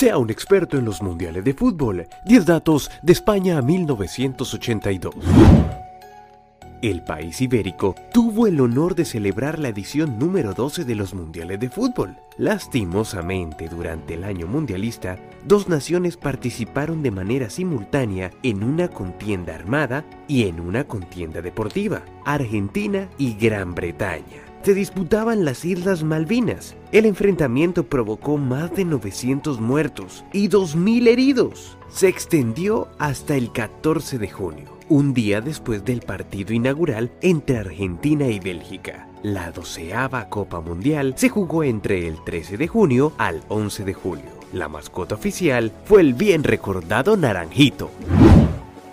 Sea un experto en los mundiales de fútbol. 10 datos de España a 1982. El país ibérico tuvo el honor de celebrar la edición número 12 de los Mundiales de Fútbol. Lastimosamente, durante el año mundialista, dos naciones participaron de manera simultánea en una contienda armada y en una contienda deportiva, Argentina y Gran Bretaña. Se disputaban las Islas Malvinas. El enfrentamiento provocó más de 900 muertos y 2.000 heridos. Se extendió hasta el 14 de junio un día después del partido inaugural entre Argentina y Bélgica. La doceava Copa Mundial se jugó entre el 13 de junio al 11 de julio. La mascota oficial fue el bien recordado Naranjito.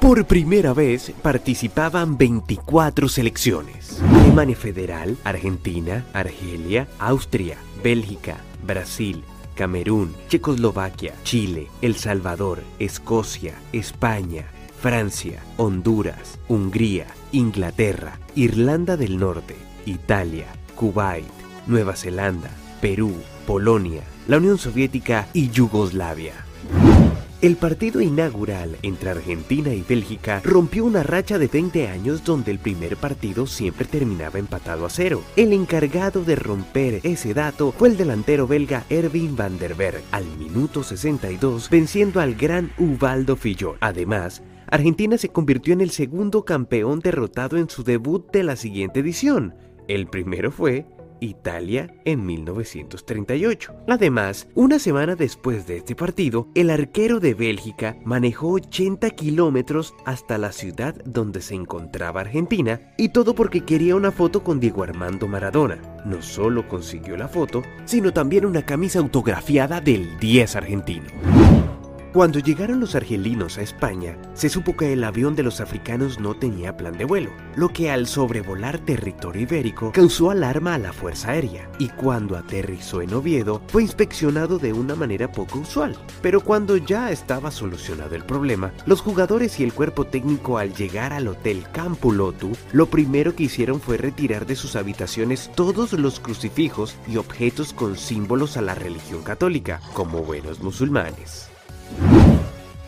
Por primera vez participaban 24 selecciones. Alemania Federal, Argentina, Argelia, Austria, Bélgica, Brasil, Camerún, Checoslovaquia, Chile, El Salvador, Escocia, España, Francia, Honduras, Hungría, Inglaterra, Irlanda del Norte, Italia, Kuwait, Nueva Zelanda, Perú, Polonia, la Unión Soviética y Yugoslavia. El partido inaugural entre Argentina y Bélgica rompió una racha de 20 años donde el primer partido siempre terminaba empatado a cero. El encargado de romper ese dato fue el delantero belga Erwin van der al minuto 62 venciendo al gran Ubaldo Fillol. Además, Argentina se convirtió en el segundo campeón derrotado en su debut de la siguiente edición. El primero fue Italia en 1938. Además, una semana después de este partido, el arquero de Bélgica manejó 80 kilómetros hasta la ciudad donde se encontraba Argentina y todo porque quería una foto con Diego Armando Maradona. No solo consiguió la foto, sino también una camisa autografiada del 10 argentino. Cuando llegaron los argelinos a España, se supo que el avión de los africanos no tenía plan de vuelo, lo que al sobrevolar territorio ibérico causó alarma a la Fuerza Aérea, y cuando aterrizó en Oviedo fue inspeccionado de una manera poco usual. Pero cuando ya estaba solucionado el problema, los jugadores y el cuerpo técnico al llegar al hotel Campo Lotu, lo primero que hicieron fue retirar de sus habitaciones todos los crucifijos y objetos con símbolos a la religión católica, como buenos musulmanes.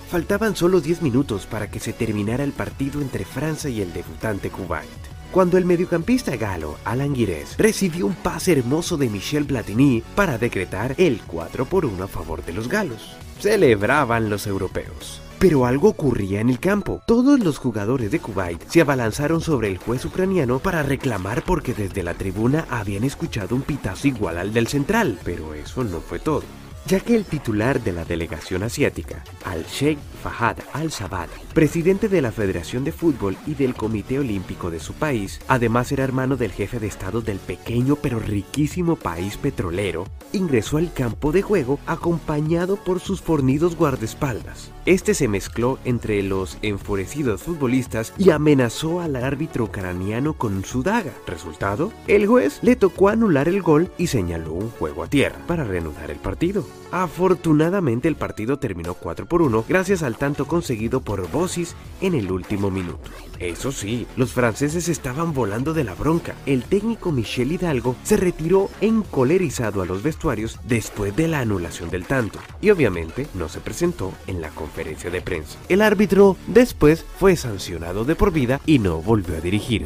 Faltaban solo 10 minutos para que se terminara el partido entre Francia y el debutante Kuwait. Cuando el mediocampista galo Alan Guires recibió un pase hermoso de Michel Platini para decretar el 4 por 1 a favor de los galos. Celebraban los europeos. Pero algo ocurría en el campo. Todos los jugadores de Kuwait se abalanzaron sobre el juez ucraniano para reclamar porque desde la tribuna habían escuchado un pitazo igual al del central. Pero eso no fue todo ya que el titular de la delegación asiática, al-Sheikh Fahad al-Sabad, presidente de la Federación de Fútbol y del Comité Olímpico de su país, además era hermano del jefe de Estado del pequeño pero riquísimo país petrolero, ingresó al campo de juego acompañado por sus fornidos guardaespaldas. Este se mezcló entre los enfurecidos futbolistas y amenazó al árbitro ucraniano con su daga. Resultado, el juez le tocó anular el gol y señaló un juego a tierra para reanudar el partido. Afortunadamente el partido terminó 4 por 1 gracias al tanto conseguido por Bossis en el último minuto. Eso sí, los franceses estaban volando de la bronca. El técnico Michel Hidalgo se retiró encolerizado a los vestuarios después de la anulación del tanto y obviamente no se presentó en la conferencia de prensa. El árbitro después fue sancionado de por vida y no volvió a dirigir.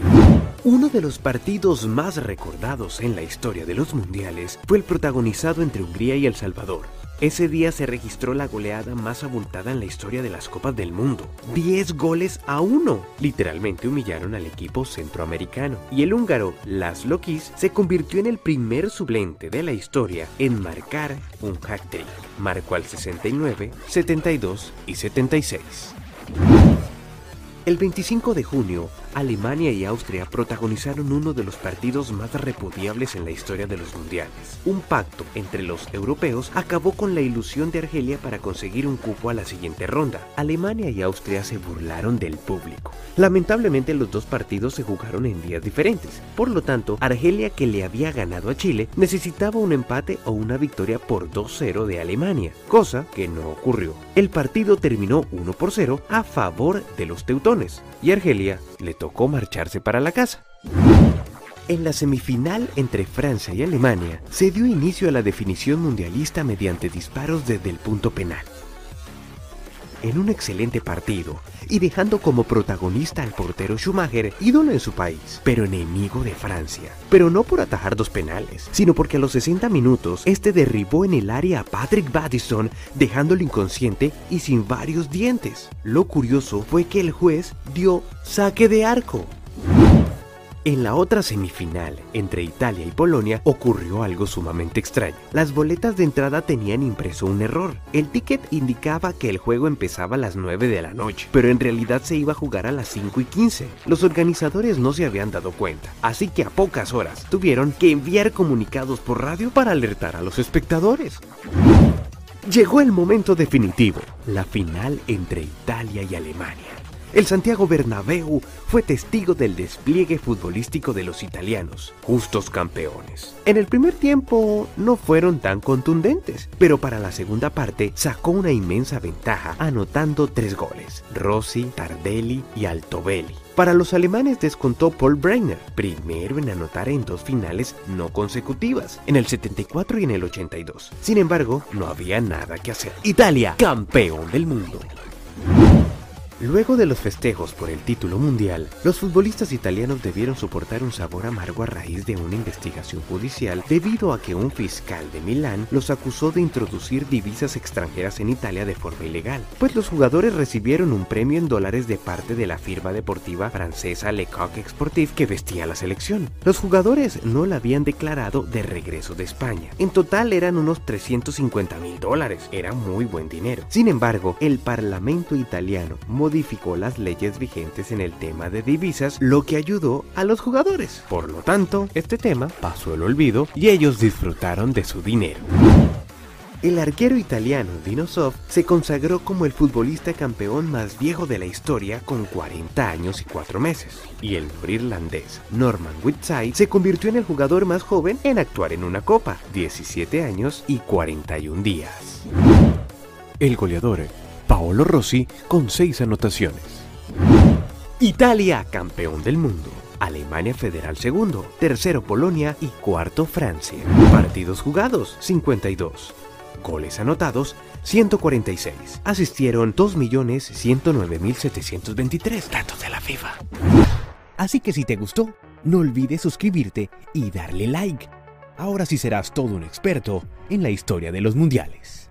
Uno de los partidos más recordados en la historia de los mundiales fue el protagonizado entre Hungría y El Salvador. Ese día se registró la goleada más abultada en la historia de las Copas del Mundo. 10 goles a 1. Literalmente humillaron al equipo centroamericano. Y el húngaro Laszlo Kiss se convirtió en el primer suplente de la historia en marcar un hat-trick. Marcó al 69, 72 y 76. El 25 de junio, Alemania y Austria protagonizaron uno de los partidos más repudiables en la historia de los mundiales. Un pacto entre los europeos acabó con la ilusión de Argelia para conseguir un cupo a la siguiente ronda. Alemania y Austria se burlaron del público. Lamentablemente los dos partidos se jugaron en días diferentes. Por lo tanto, Argelia, que le había ganado a Chile, necesitaba un empate o una victoria por 2-0 de Alemania, cosa que no ocurrió. El partido terminó 1 por 0 a favor de los teutones y Argelia le tocó marcharse para la casa. En la semifinal entre Francia y Alemania se dio inicio a la definición mundialista mediante disparos desde el punto penal. En un excelente partido y dejando como protagonista al portero Schumacher, ídolo en su país, pero enemigo de Francia. Pero no por atajar dos penales, sino porque a los 60 minutos este derribó en el área a Patrick Baddison, dejándolo inconsciente y sin varios dientes. Lo curioso fue que el juez dio saque de arco. En la otra semifinal, entre Italia y Polonia, ocurrió algo sumamente extraño. Las boletas de entrada tenían impreso un error. El ticket indicaba que el juego empezaba a las 9 de la noche, pero en realidad se iba a jugar a las 5 y 15. Los organizadores no se habían dado cuenta, así que a pocas horas tuvieron que enviar comunicados por radio para alertar a los espectadores. Llegó el momento definitivo, la final entre Italia y Alemania. El Santiago Bernabéu fue testigo del despliegue futbolístico de los italianos, justos campeones. En el primer tiempo no fueron tan contundentes, pero para la segunda parte sacó una inmensa ventaja anotando tres goles, Rossi, Tardelli y Altobelli. Para los alemanes descontó Paul Breiner, primero en anotar en dos finales no consecutivas, en el 74 y en el 82. Sin embargo, no había nada que hacer. Italia, campeón del mundo. Luego de los festejos por el título mundial, los futbolistas italianos debieron soportar un sabor amargo a raíz de una investigación judicial debido a que un fiscal de Milán los acusó de introducir divisas extranjeras en Italia de forma ilegal, pues los jugadores recibieron un premio en dólares de parte de la firma deportiva francesa Lecoq Sportif que vestía la selección. Los jugadores no la habían declarado de regreso de España. En total eran unos 350 mil dólares, era muy buen dinero. Sin embargo, el Parlamento italiano las leyes vigentes en el tema de divisas, lo que ayudó a los jugadores. Por lo tanto, este tema pasó el olvido y ellos disfrutaron de su dinero. El arquero italiano Dinosov se consagró como el futbolista campeón más viejo de la historia con 40 años y 4 meses, y el norirlandés Norman Whitside se convirtió en el jugador más joven en actuar en una copa, 17 años y 41 días. El goleador Paolo Rossi con 6 anotaciones. Italia, campeón del mundo. Alemania Federal segundo, tercero Polonia y cuarto Francia. Partidos jugados 52. Goles anotados 146. Asistieron 2.109.723 datos de la FIFA. Así que si te gustó, no olvides suscribirte y darle like. Ahora sí serás todo un experto en la historia de los mundiales.